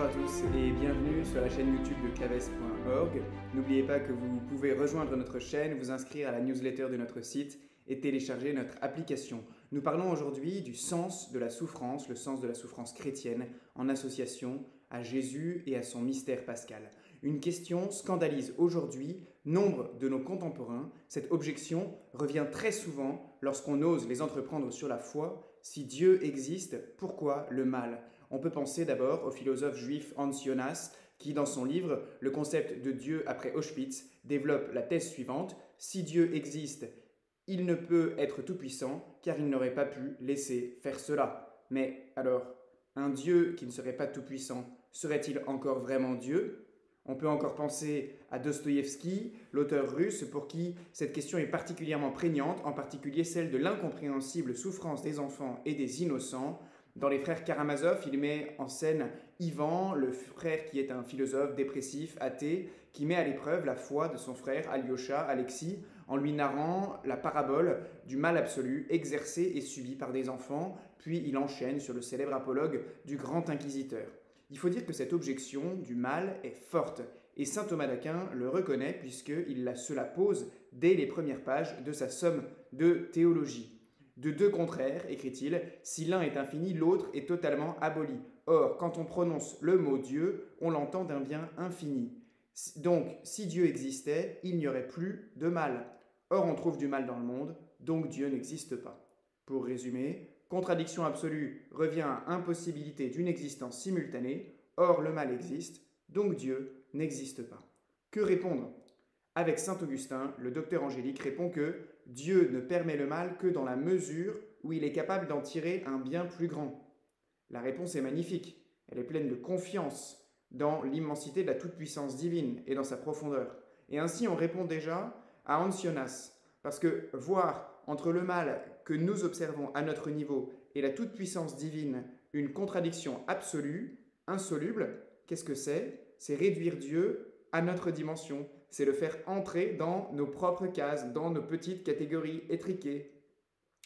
Bonjour à tous et bienvenue sur la chaîne YouTube de claves.org. N'oubliez pas que vous pouvez rejoindre notre chaîne, vous inscrire à la newsletter de notre site et télécharger notre application. Nous parlons aujourd'hui du sens de la souffrance, le sens de la souffrance chrétienne en association à Jésus et à son mystère pascal. Une question scandalise aujourd'hui nombre de nos contemporains. Cette objection revient très souvent lorsqu'on ose les entreprendre sur la foi. Si Dieu existe, pourquoi le mal? On peut penser d'abord au philosophe juif Hans Jonas qui, dans son livre Le concept de Dieu après Auschwitz, développe la thèse suivante. Si Dieu existe, il ne peut être tout-puissant car il n'aurait pas pu laisser faire cela. Mais alors, un Dieu qui ne serait pas tout-puissant, serait-il encore vraiment Dieu? On peut encore penser à Dostoïevski, l'auteur russe pour qui cette question est particulièrement prégnante, en particulier celle de l'incompréhensible souffrance des enfants et des innocents. Dans Les Frères Karamazov, il met en scène Ivan, le frère qui est un philosophe dépressif, athée, qui met à l'épreuve la foi de son frère Alyosha, Alexis, en lui narrant la parabole du mal absolu exercé et subi par des enfants, puis il enchaîne sur le célèbre apologue du grand inquisiteur. Il faut dire que cette objection du mal est forte, et saint Thomas d'Aquin le reconnaît puisqu'il se la pose dès les premières pages de sa somme de théologie. De deux contraires, écrit-il, si l'un est infini, l'autre est totalement aboli. Or, quand on prononce le mot Dieu, on l'entend d'un bien infini. Donc, si Dieu existait, il n'y aurait plus de mal. Or, on trouve du mal dans le monde, donc Dieu n'existe pas. Pour résumer, Contradiction absolue revient à impossibilité d'une existence simultanée, or le mal existe, donc Dieu n'existe pas. Que répondre? Avec saint Augustin, le docteur angélique répond que Dieu ne permet le mal que dans la mesure où il est capable d'en tirer un bien plus grand. La réponse est magnifique, elle est pleine de confiance dans l'immensité de la toute-puissance divine et dans sa profondeur. Et ainsi on répond déjà à Ancionas, parce que voir entre le mal que nous observons à notre niveau et la toute-puissance divine une contradiction absolue, insoluble, qu'est-ce que c'est? C'est réduire Dieu à notre dimension, c'est le faire entrer dans nos propres cases, dans nos petites catégories étriquées.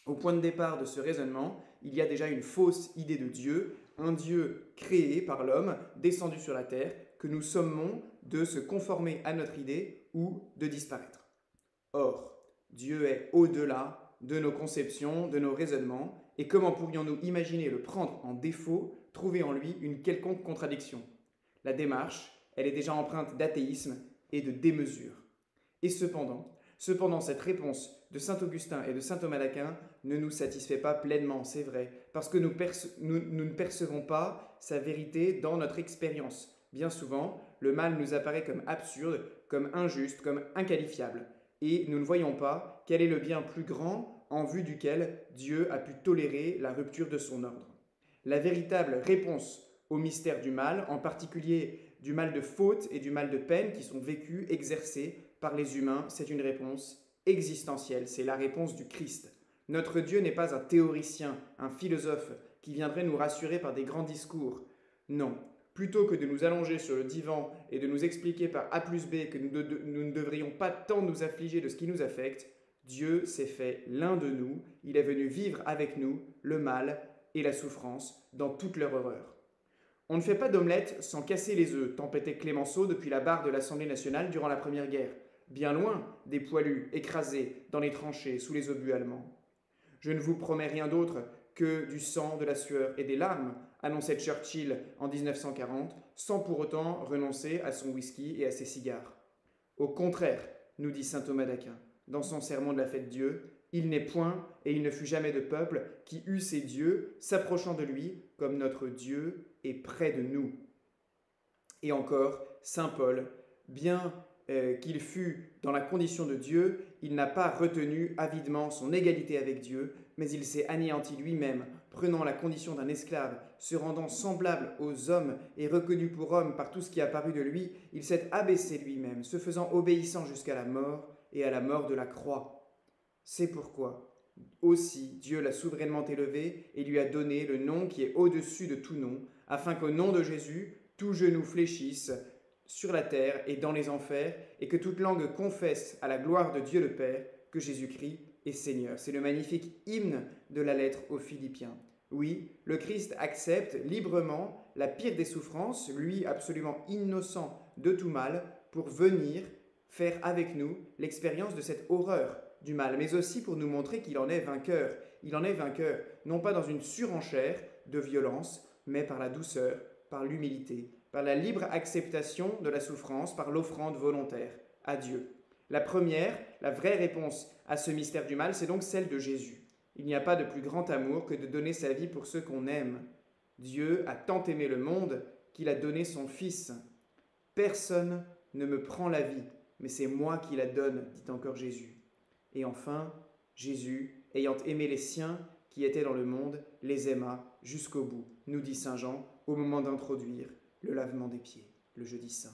Au point de départ de ce raisonnement, il y a déjà une fausse idée de Dieu, un Dieu créé par l'homme, descendu sur la terre, que nous sommons de se conformer à notre idée ou de disparaître. Or, Dieu est au-delà de nos conceptions, de nos raisonnements, et comment pourrions-nous imaginer le prendre en défaut, trouver en lui une quelconque contradiction? La démarche, elle est déjà empreinte d'athéisme et de démesure. Et cependant, cependant, cette réponse de saint Augustin et de saint Thomas d'Aquin ne nous satisfait pas pleinement, c'est vrai, parce que nous, nous ne percevons pas sa vérité dans notre expérience. Bien souvent, le mal nous apparaît comme absurde, comme injuste, comme inqualifiable et nous ne voyons pas quel est le bien plus grand en vue duquel Dieu a pu tolérer la rupture de son ordre. La véritable réponse au mystère du mal, en particulier du mal de faute et du mal de peine qui sont vécus, exercés par les humains, c'est une réponse existentielle, c'est la réponse du Christ. Notre Dieu n'est pas un théoricien, un philosophe qui viendrait nous rassurer par des grands discours. Non, plutôt que de nous allonger sur le divan et de nous expliquer par A plus B que nous, ne devrions pas tant nous affliger de ce qui nous affecte, Dieu s'est fait l'un de nous, il est venu vivre avec nous le mal et la souffrance dans toute leur horreur. On ne fait pas d'omelette sans casser les œufs, tempêtait Clémenceau depuis la barre de l'Assemblée nationale durant la Première Guerre, bien loin des poilus écrasés dans les tranchées sous les obus allemands. Je ne vous promets rien d'autre que du sang, de la sueur et des larmes, annonçait Churchill en 1940, sans pour autant renoncer à son whisky et à ses cigares. Au contraire, nous dit saint Thomas d'Aquin, dans son sermon de la fête Dieu, il n'est point et il ne fut jamais de peuple qui eut ses dieux s'approchant de lui comme notre Dieu près de nous. Et encore, saint Paul, bien euh, qu'il fût dans la condition de Dieu, il n'a pas retenu avidement son égalité avec Dieu, mais il s'est anéanti lui-même, prenant la condition d'un esclave, se rendant semblable aux hommes et reconnu pour homme par tout ce qui a paru de lui, il s'est abaissé lui-même, se faisant obéissant jusqu'à la mort et à la mort de la croix. C'est pourquoi aussi Dieu l'a souverainement élevé et lui a donné le nom qui est au-dessus de tout nom, afin qu'au nom de Jésus, tout genou fléchisse sur la terre et dans les enfers, et que toute langue confesse à la gloire de Dieu le Père que Jésus-Christ est Seigneur. C'est le magnifique hymne de la lettre aux Philippiens. Oui, le Christ accepte librement la pire des souffrances, lui absolument innocent de tout mal, pour venir faire avec nous l'expérience de cette horreur du mal, mais aussi pour nous montrer qu'il en est vainqueur. Il en est vainqueur, non pas dans une surenchère de violence, mais par la douceur, par l'humilité, par la libre acceptation de la souffrance, par l'offrande volontaire à Dieu. La première, la vraie réponse à ce mystère du mal, c'est donc celle de Jésus. Il n'y a pas de plus grand amour que de donner sa vie pour ceux qu'on aime. Dieu a tant aimé le monde qu'il a donné son Fils. Personne ne me prend la vie, mais c'est moi qui la donne, dit encore Jésus. Et enfin, Jésus, ayant aimé les siens qui étaient dans le monde, les aima jusqu'au bout, nous dit Saint Jean au moment d'introduire le lavement des pieds, le jeudi saint.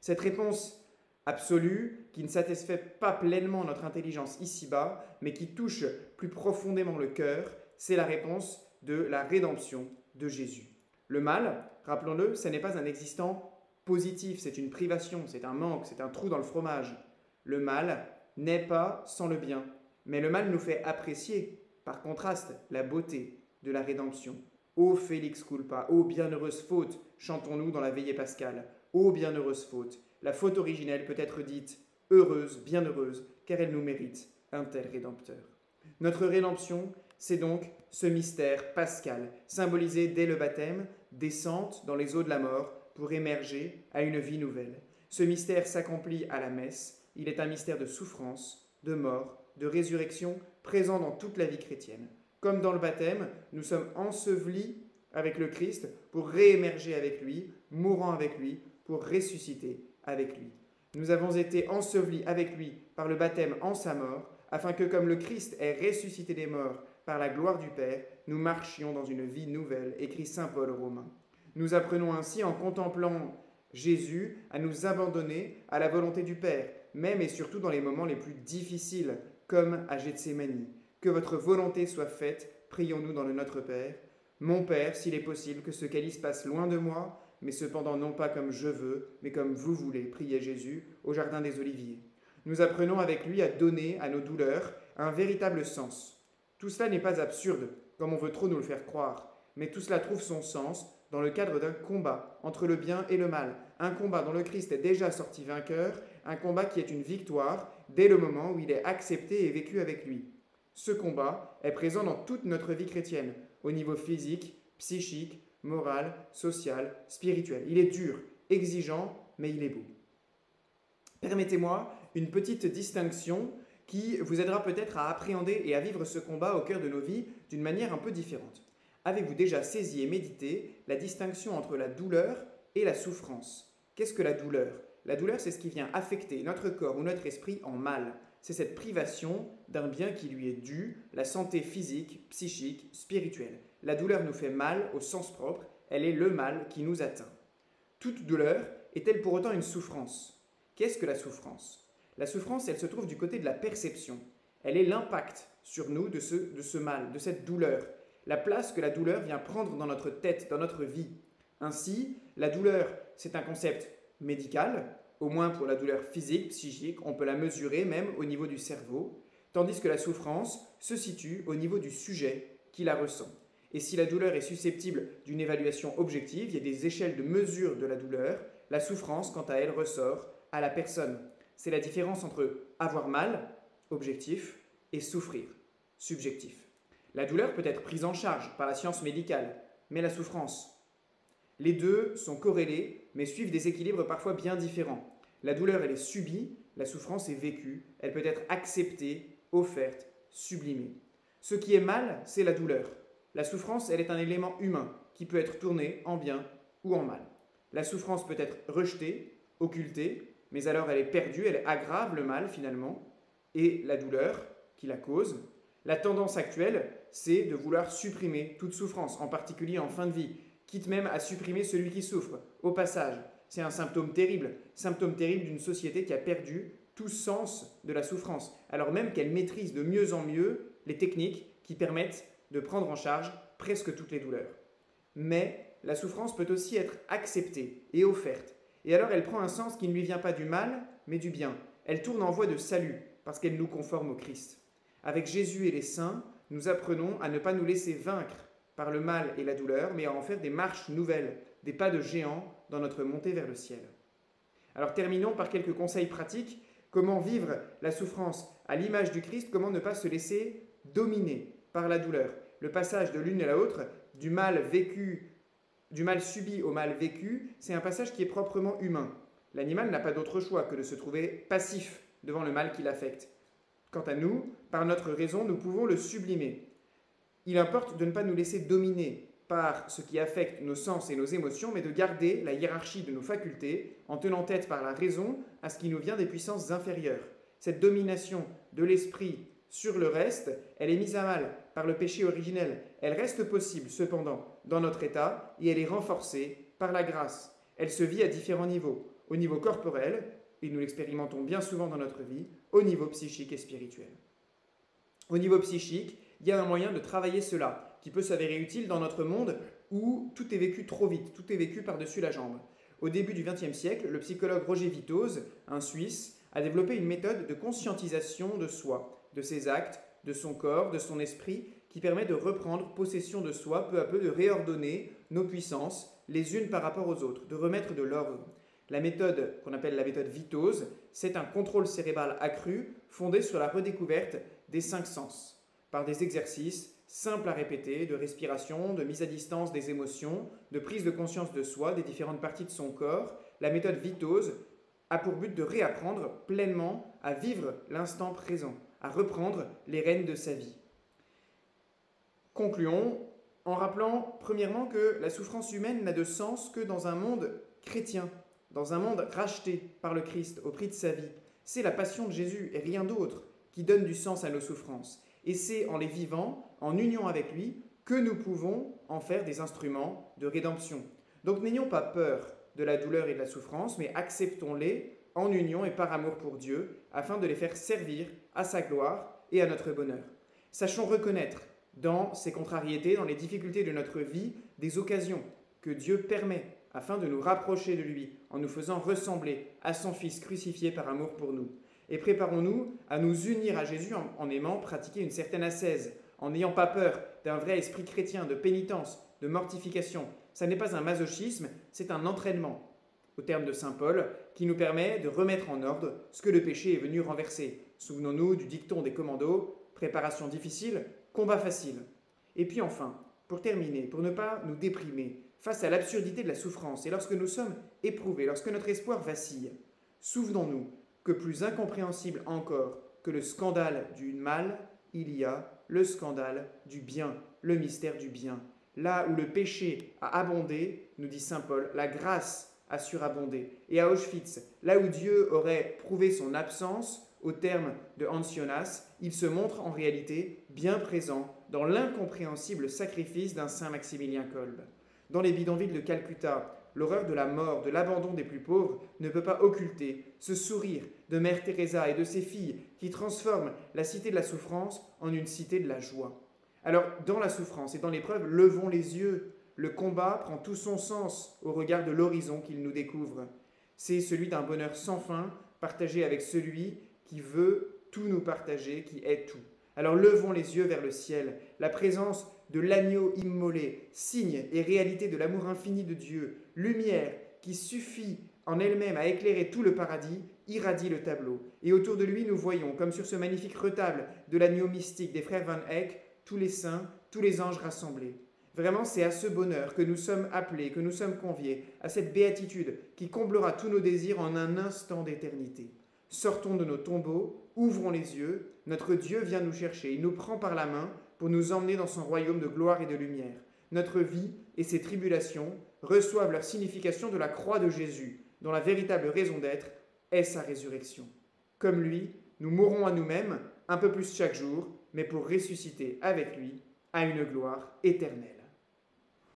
Cette réponse absolue, qui ne satisfait pas pleinement notre intelligence ici-bas, mais qui touche plus profondément le cœur, c'est la réponse de la rédemption de Jésus. Le mal, rappelons-le, ce n'est pas un existant positif, c'est une privation, c'est un manque, c'est un trou dans le fromage. Le mal n'est pas sans le bien, mais le mal nous fait apprécier, par contraste, la beauté de la rédemption. Ô Félix culpa, ô bienheureuse faute, chantons-nous dans la veillée pascale. Ô bienheureuse faute, la faute originelle peut être dite heureuse, bienheureuse, car elle nous mérite un tel rédempteur. Notre rédemption, c'est donc ce mystère pascal, symbolisé dès le baptême, descente dans les eaux de la mort pour émerger à une vie nouvelle. Ce mystère s'accomplit à la messe, il est un mystère de souffrance, de mort, de résurrection, présent dans toute la vie chrétienne. Comme dans le baptême, nous sommes ensevelis avec le Christ pour réémerger avec lui, mourant avec lui, pour ressusciter avec lui. Nous avons été ensevelis avec lui par le baptême en sa mort, afin que comme le Christ est ressuscité des morts par la gloire du Père, nous marchions dans une vie nouvelle, écrit Saint Paul aux Romains. Nous apprenons ainsi en contemplant Jésus à nous abandonner à la volonté du Père, même et surtout dans les moments les plus difficiles, comme à Gethsemane. Que votre volonté soit faite, prions-nous dans le Notre Père. Mon Père, s'il est possible, que ce calice passe loin de moi, mais cependant non pas comme je veux, mais comme vous voulez, priait Jésus au Jardin des Oliviers. Nous apprenons avec lui à donner à nos douleurs un véritable sens. Tout cela n'est pas absurde, comme on veut trop nous le faire croire, mais tout cela trouve son sens dans le cadre d'un combat entre le bien et le mal, un combat dont le Christ est déjà sorti vainqueur, un combat qui est une victoire dès le moment où il est accepté et vécu avec lui. Ce combat est présent dans toute notre vie chrétienne, au niveau physique, psychique, moral, social, spirituel. Il est dur, exigeant, mais il est beau. Permettez-moi une petite distinction qui vous aidera peut-être à appréhender et à vivre ce combat au cœur de nos vies d'une manière un peu différente. Avez-vous déjà saisi et médité la distinction entre la douleur et la souffrance? Qu'est-ce que la douleur? La douleur, c'est ce qui vient affecter notre corps ou notre esprit en mal. C'est cette privation d'un bien qui lui est dû, la santé physique, psychique, spirituelle. La douleur nous fait mal au sens propre, elle est le mal qui nous atteint. Toute douleur est-elle pour autant une souffrance? Qu'est-ce que la souffrance? La souffrance, elle se trouve du côté de la perception. Elle est l'impact sur nous de ce, de ce mal, de cette douleur, la place que la douleur vient prendre dans notre tête, dans notre vie. Ainsi, la douleur, c'est un concept médical, au moins pour la douleur physique, psychique, on peut la mesurer même au niveau du cerveau, tandis que la souffrance se situe au niveau du sujet qui la ressent. Et si la douleur est susceptible d'une évaluation objective, il y a des échelles de mesure de la douleur, la souffrance, quant à elle, ressort à la personne. C'est la différence entre avoir mal, objectif, et souffrir, subjectif. La douleur peut être prise en charge par la science médicale, mais la souffrance. Les deux sont corrélés, mais suivent des équilibres parfois bien différents. La douleur, elle est subie, la souffrance est vécue, elle peut être acceptée, offerte, sublimée. Ce qui est mal, c'est la douleur. La souffrance, elle est un élément humain qui peut être tourné en bien ou en mal. La souffrance peut être rejetée, occultée, mais alors elle est perdue, elle aggrave le mal finalement, et la douleur qui la cause. La tendance actuelle, c'est de vouloir supprimer toute souffrance, en particulier en fin de vie, quitte même à supprimer celui qui souffre, au passage. C'est un symptôme terrible, symptôme terrible d'une société qui a perdu tout sens de la souffrance, alors même qu'elle maîtrise de mieux en mieux les techniques qui permettent de prendre en charge presque toutes les douleurs. Mais la souffrance peut aussi être acceptée et offerte. Et alors elle prend un sens qui ne lui vient pas du mal, mais du bien. Elle tourne en voie de salut, parce qu'elle nous conforme au Christ. Avec Jésus et les saints, nous apprenons à ne pas nous laisser vaincre par le mal et la douleur, mais à en faire des marches nouvelles, des pas de géant dans notre montée vers le ciel. Alors terminons par quelques conseils pratiques. Comment vivre la souffrance à l'image du Christ? Comment ne pas se laisser dominer par la douleur? Le passage de l'une à l'autre, du mal vécu, du mal subi au mal vécu, c'est un passage qui est proprement humain. L'animal n'a pas d'autre choix que de se trouver passif devant le mal qui l'affecte. Quant à nous, par notre raison, nous pouvons le sublimer. Il importe de ne pas nous laisser dominer par ce qui affecte nos sens et nos émotions, mais de garder la hiérarchie de nos facultés en tenant tête par la raison à ce qui nous vient des puissances inférieures. Cette domination de l'esprit sur le reste, elle est mise à mal par le péché originel. Elle reste possible cependant dans notre état et elle est renforcée par la grâce. Elle se vit à différents niveaux. Au niveau corporel, et nous l'expérimentons bien souvent dans notre vie, au niveau psychique et spirituel. Au niveau psychique, il y a un moyen de travailler cela, qui peut s'avérer utile dans notre monde où tout est vécu trop vite, tout est vécu par-dessus la jambe. Au début du XXe siècle, le psychologue Roger Vitoz, un Suisse, a développé une méthode de conscientisation de soi, de ses actes, de son corps, de son esprit, qui permet de reprendre possession de soi, peu à peu de réordonner nos puissances les unes par rapport aux autres, de remettre de l'ordre. La méthode qu'on appelle la méthode Vitoz, c'est un contrôle cérébral accru fondé sur la redécouverte des cinq sens par des exercices simples à répéter de respiration, de mise à distance des émotions, de prise de conscience de soi, des différentes parties de son corps. La méthode Vitose a pour but de réapprendre pleinement à vivre l'instant présent, à reprendre les rênes de sa vie. Concluons en rappelant premièrement que la souffrance humaine n'a de sens que dans un monde chrétien, dans un monde racheté par le Christ au prix de sa vie. C'est la passion de Jésus et rien d'autre qui donne du sens à nos souffrances. Et c'est en les vivant, en union avec lui, que nous pouvons en faire des instruments de rédemption. Donc n'ayons pas peur de la douleur et de la souffrance, mais acceptons-les en union et par amour pour Dieu, afin de les faire servir à sa gloire et à notre bonheur. Sachons reconnaître dans ces contrariétés, dans les difficultés de notre vie, des occasions que Dieu permet afin de nous rapprocher de lui, en nous faisant ressembler à son Fils crucifié par amour pour nous et préparons-nous à nous unir à Jésus en, aimant pratiquer une certaine ascèse, en n'ayant pas peur d'un vrai esprit chrétien de pénitence, de mortification. Ça n'est pas un masochisme, c'est un entraînement, au terme de Saint Paul, qui nous permet de remettre en ordre ce que le péché est venu renverser. Souvenons-nous du dicton des commandos, préparation difficile, combat facile. Et puis enfin, pour terminer, pour ne pas nous déprimer face à l'absurdité de la souffrance, et lorsque nous sommes éprouvés, lorsque notre espoir vacille, souvenons-nous que plus incompréhensible encore que le scandale du mal, il y a le scandale du bien, le mystère du bien. Là où le péché a abondé, nous dit Saint Paul, la grâce a surabondé. Et à Auschwitz, là où Dieu aurait prouvé son absence, au terme de Ancionas, il se montre en réalité bien présent dans l'incompréhensible sacrifice d'un Saint Maximilien Kolb. Dans les bidonvilles de Calcutta, l'horreur de la mort, de l'abandon des plus pauvres, ne peut pas occulter ce sourire de Mère Teresa et de ses filles qui transforment la cité de la souffrance en une cité de la joie. Alors, dans la souffrance et dans l'épreuve, levons les yeux. Le combat prend tout son sens au regard de l'horizon qu'il nous découvre. C'est celui d'un bonheur sans fin, partagé avec celui qui veut tout nous partager, qui est tout. Alors levons les yeux vers le ciel. La présence de l'agneau immolé, signe et réalité de l'amour infini de Dieu, lumière qui suffit en elle-même à éclairer tout le paradis, irradie le tableau. Et autour de lui, nous voyons, comme sur ce magnifique retable de l'agneau mystique des frères Van Eyck, tous les saints, tous les anges rassemblés. Vraiment, c'est à ce bonheur que nous sommes appelés, que nous sommes conviés, à cette béatitude qui comblera tous nos désirs en un instant d'éternité. Sortons de nos tombeaux, ouvrons les yeux, notre Dieu vient nous chercher, il nous prend par la main pour nous emmener dans son royaume de gloire et de lumière. Notre vie et ses tribulations reçoivent leur signification de la croix de Jésus, dont la véritable raison d'être est sa résurrection. Comme lui, nous mourrons à nous-mêmes, un peu plus chaque jour, mais pour ressusciter avec lui à une gloire éternelle.